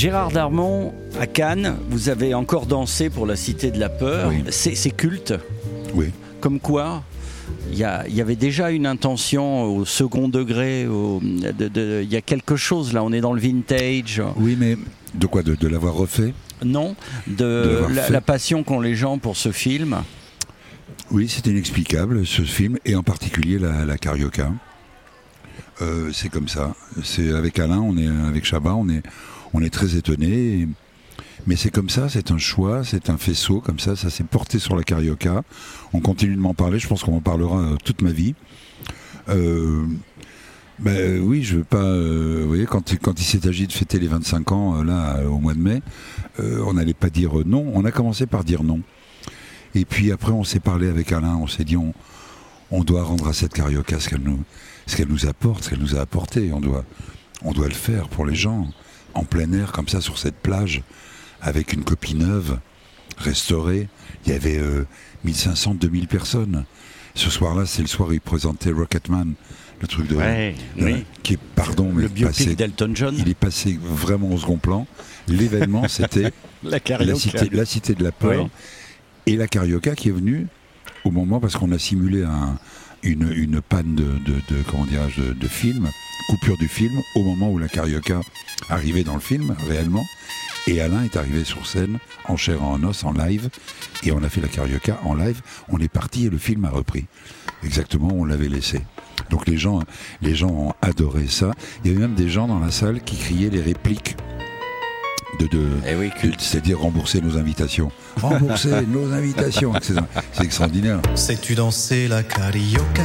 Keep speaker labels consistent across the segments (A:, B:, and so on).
A: Gérard Darmon, à Cannes, vous avez encore dansé pour la Cité de la Peur.
B: Oui.
A: C'est culte.
B: oui.
A: Comme quoi, il y, a- il y avait déjà une intention au second degré. au- de- de- Il y a quelque chose là, on est dans le vintage.
B: Oui, mais de quoi De, de l'avoir refait?
A: Non,
B: De
A: la, passion qu'ont les gens pour ce film.
B: Oui, c'est inexplicable, ce film, et en particulier la, la carioca. Euh, c'est comme ça. C'est avec Alain, on est avec Chabat, on est, on est très étonnés. Mais c'est comme ça, c'est un choix, c'est un faisceau, comme ça, ça s'est porté sur la carioca. On continue de m'en parler, je pense qu'on m'en parlera euh, toute ma vie. Euh, ben oui, je veux pas. euh, vous voyez, quand, il- s'est agi de fêter les 25 ans, euh, là, euh, au mois de mai, euh, on n'allait pas dire euh, non. On a commencé par dire non. Et puis après, on s'est parlé avec Alain, on s'est dit, on, doit rendre à cette carioca ce qu'elle nous, apporte, ce qu'elle nous a apporté. On doit le faire pour les gens, en plein air, comme ça, sur cette plage, avec une copie neuve, restaurée. Il y avait euh, 1500, 2000 personnes. Ce soir-là, c'est le soir où il présentait Rocketman, le truc de.
A: Ouais,
B: de-
A: oui.
B: Qui est, pardon, mais
A: Le biopic
B: passé-
A: d'Elton John.
B: il est passé vraiment au second plan. L'événement, c'était
A: La
B: cité, la cité de la peur
A: Oui.
B: et la carioca qui est venue au moment parce qu'on a simulé un- une, une panne de, de, de- comment de film, coupure du film au moment où la carioca arrivait dans le film réellement. Et Alain est arrivé sur scène en chair et en os, en live, et on a fait la carioca en live. On est parti et le film a repris exactement où on l'avait laissé. Donc les gens, les gens ont adoré ça. Il y avait même des gens dans la salle qui criaient les répliques de, de,
A: Eh oui, culte.
B: c'est-à-dire rembourser nos invitations. Rembourser nos invitations. C'est extraordinaire.
C: Sais-tu danser la carioca?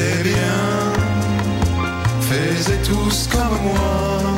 D: C'est bien, faites tous comme moi.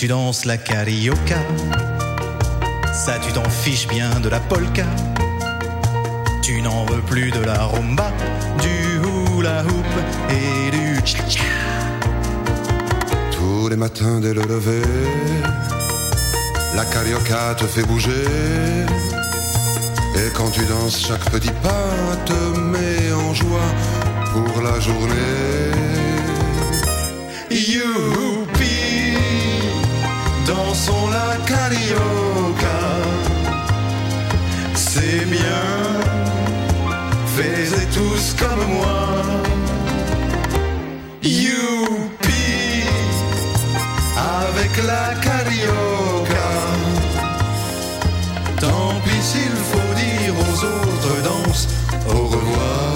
C: Tu danses la carioca, ça tu t'en fiches bien de la polka. Tu n'en veux plus de la rumba, du hula hoop et du cha-cha.
D: Tous les matins dès le lever, la carioca te fait bouger. Et quand tu danses, chaque petit pas te met en joie pour la journée. Dansons la carioca. C'est bien, faites tous comme moi. Youpi, avec la carioca. Tant pis s'il faut dire aux autres danses au revoir.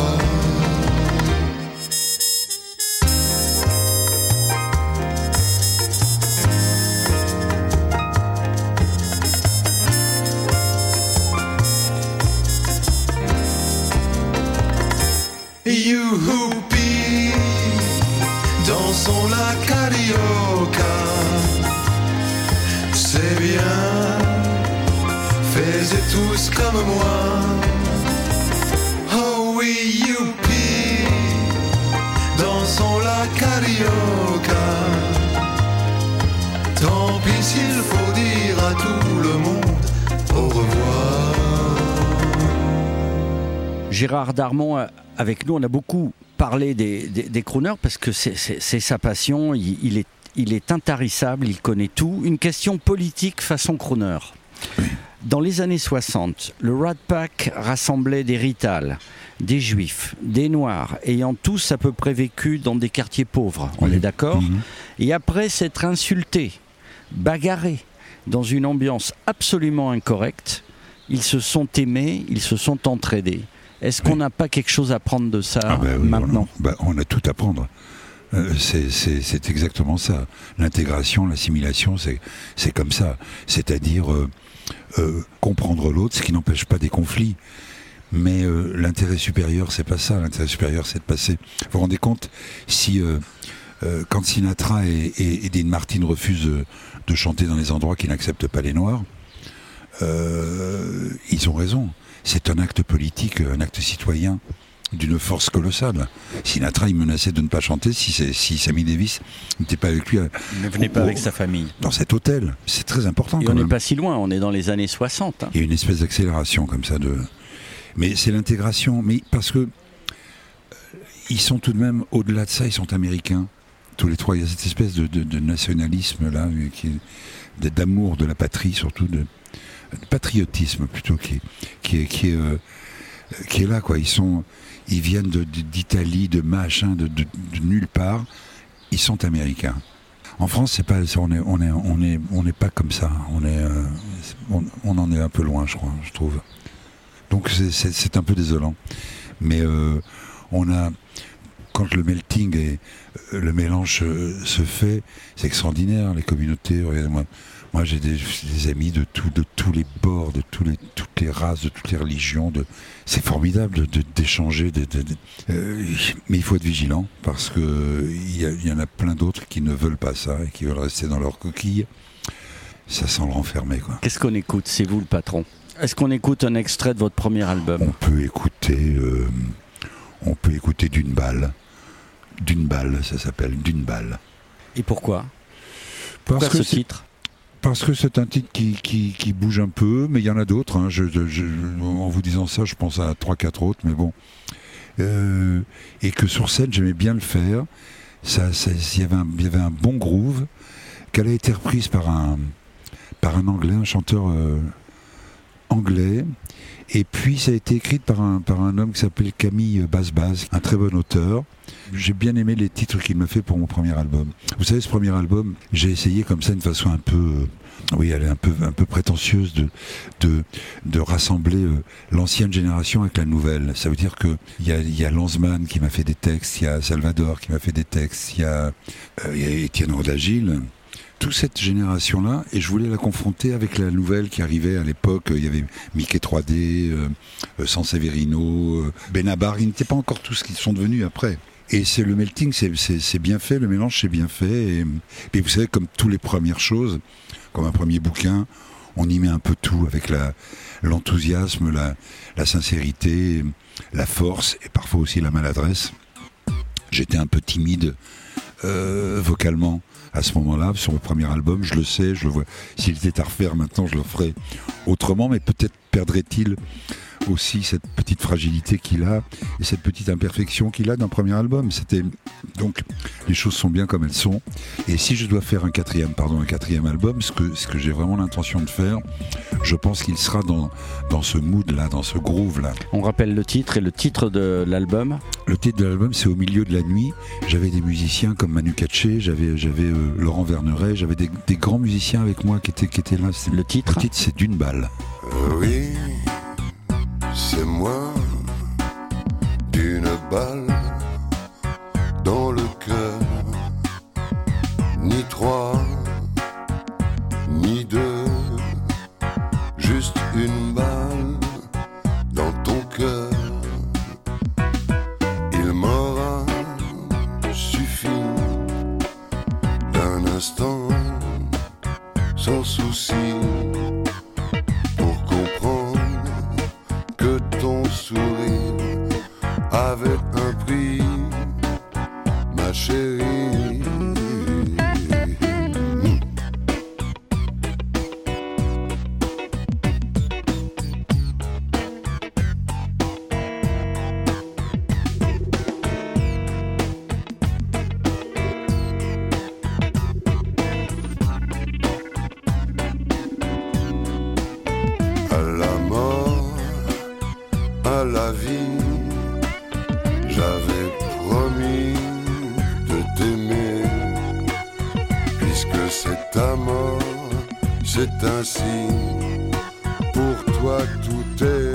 D: Faites tous comme moi. Oh oui, youpi, dansons la carioca. Tant pis s'il faut dire à tout le monde au revoir.
A: Gérard Darmon, euh, avec nous, on a beaucoup parlé des, des, des crooners parce que c'est- sa passion. Il, il est, il est intarissable, il connaît tout. Une question politique façon crooner. Dans les années 60, le Rat Pack rassemblait des Rital, des Juifs, des Noirs, ayant tous à peu près vécu dans des quartiers pauvres. On
B: Oui.
A: est d'accord
B: Mhm.
A: Et après s'être insultés, bagarrés, dans une ambiance absolument incorrecte, ils se sont aimés, ils se sont entraidés. Est-ce qu'on n'a pas quelque chose à prendre de ça
B: Ah bah oui,
A: maintenant
B: on, bah, on a tout à prendre. Euh, c'est- exactement ça. L'intégration, l'assimilation, c'est c'est comme ça. C'est-à-dire euh, euh, comprendre l'autre, ce qui n'empêche pas des conflits. Mais euh, l'intérêt supérieur, c'est pas ça. L'intérêt supérieur, c'est de passer. Vous vous rendez compte si euh, quand Sinatra et, et, et Martin refusent de chanter dans les endroits qui n'acceptent pas les Noirs, ils ont raison. C'est un acte politique, un acte citoyen d'une force colossale. Sinatra, il menaçait de ne pas chanter si, c'est- si Sammy Davis n'était pas avec lui à-
A: Ne venez pas avec sa famille.
B: dans cet hôtel. C'est très important.
A: Et
B: quand
A: on n'est pas si loin, on est dans les années 60. hein.
B: Il y a une espèce d'accélération comme ça de. Mais c'est l'intégration. Mais parce que euh, ils sont tout de même au-delà de ça, ils sont américains. Tous les trois, il y a cette espèce de, de- de nationalisme là, euh, qui est- de- d'amour de la patrie, surtout de, de patriotisme plutôt qui est qui est qui est, euh, qui est là quoi. Ils sont, ils viennent de- de- d'Italie, de machin, de, de- de nulle part. Ils sont américains. En France, c'est pas, on est, on est, on est, on n'est pas comme ça. On est, euh, on, on en est un peu loin, je crois, je trouve. Donc c'est un peu désolant. Mais euh, on a, quand le melting et euh, le mélange euh, se fait, c'est extraordinaire. Les communautés, regardez-moi. Moi, j'ai des, amis de, tout, de tous les bords, de tous les, toutes les races, de toutes les religions. De, c'est formidable d'échanger. De, euh, mais il faut être vigilant parce que euh, il y, y en a plein d'autres qui ne veulent pas ça et qui veulent rester dans leur coquille. Ça sent le renfermer.
A: Qu'est-ce qu'on écoute C'est vous le patron? Est-ce qu'on écoute un extrait de votre premier album?
B: On peut écouter, euh, on peut écouter d'une balle, d'une balle, ça s'appelle d'une balle.
A: Et pourquoi Pourquoi ce
B: c'est-
A: titre
B: parce que c'est un titre qui, qui, qui bouge un peu, mais il y en a d'autres. hein. Je- je- je- en vous disant ça, je pense à trois, quatre autres, mais bon. Euh, et que sur scène, j'aimais bien le faire. Ça, il, y avait un, il y avait un bon groove, qu'elle a été reprise par un, par un anglais, un chanteur euh, anglais. Et puis, ça a été écrit par un, par un homme qui s'appelle Camille Basbaz, un très bon auteur. J'ai bien aimé les titres qu'il m'a fait pour mon premier album. Vous savez, ce premier album, j'ai essayé comme ça, d'une façon un peu, euh, oui, elle est un peu, un peu prétentieuse de, de, de rassembler euh, l'ancienne génération avec la nouvelle. Ça veut dire que il y a, y qui m'a fait des textes, il y a Salvador qui m'a fait des textes, il y a, euh, Étienne Rodagil. Toute cette génération-là, et je voulais la confronter avec la nouvelle qui arrivait à l'époque. Il y avait Mickey 3D, euh, euh, San Severino, euh, Benabar. Ils n'étaient pas encore tous ce qu'ils sont devenus après. Et c'est le melting, c'est- bien fait, le mélange c'est bien fait. Et, vous savez, comme toutes les premières choses, comme un premier bouquin, on y met un peu tout avec l'enthousiasme, la, la sincérité, la force et parfois aussi la maladresse. J'étais un peu timide euh, vocalement à ce moment-là sur le premier album. Je le sais, je le vois. S'il était à refaire maintenant, je le ferais autrement, mais peut-être perdrait-il aussi cette petite fragilité qu'il a et cette petite imperfection qu'il a d'un premier album. C'était donc les choses sont bien comme elles sont. Et si je dois faire un quatrième, pardon, un quatrième album, ce que ce que j'ai vraiment l'intention de faire, je pense qu'il sera dans dans ce mood là, dans ce groove là.
A: On rappelle le titre et le titre de l'album.
B: Le titre de l'album, c'est Au milieu de la nuit. J'avais des musiciens comme Manu Katché, j'avais j'avais euh, Laurent Verneret, j'avais des, des grands musiciens avec moi qui étaient qui étaient là.
A: Le titre
B: Le titre, c'est D'une balle.
D: Euh, oui, c'est moi d'une balle dans le cœur. Ni trois, ni deux, juste une balle dans ton cœur. Il m'aura suffi d'un instant sans souci c'est ta mort, c'est un signe. Pour toi, tout est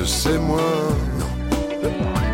D: de c'est moi. Non.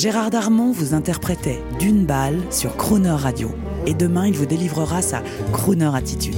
E: Gérard Darmon vous interprétait d'une balle sur Crooner Radio. Et demain, il vous délivrera sa Crooner Attitude.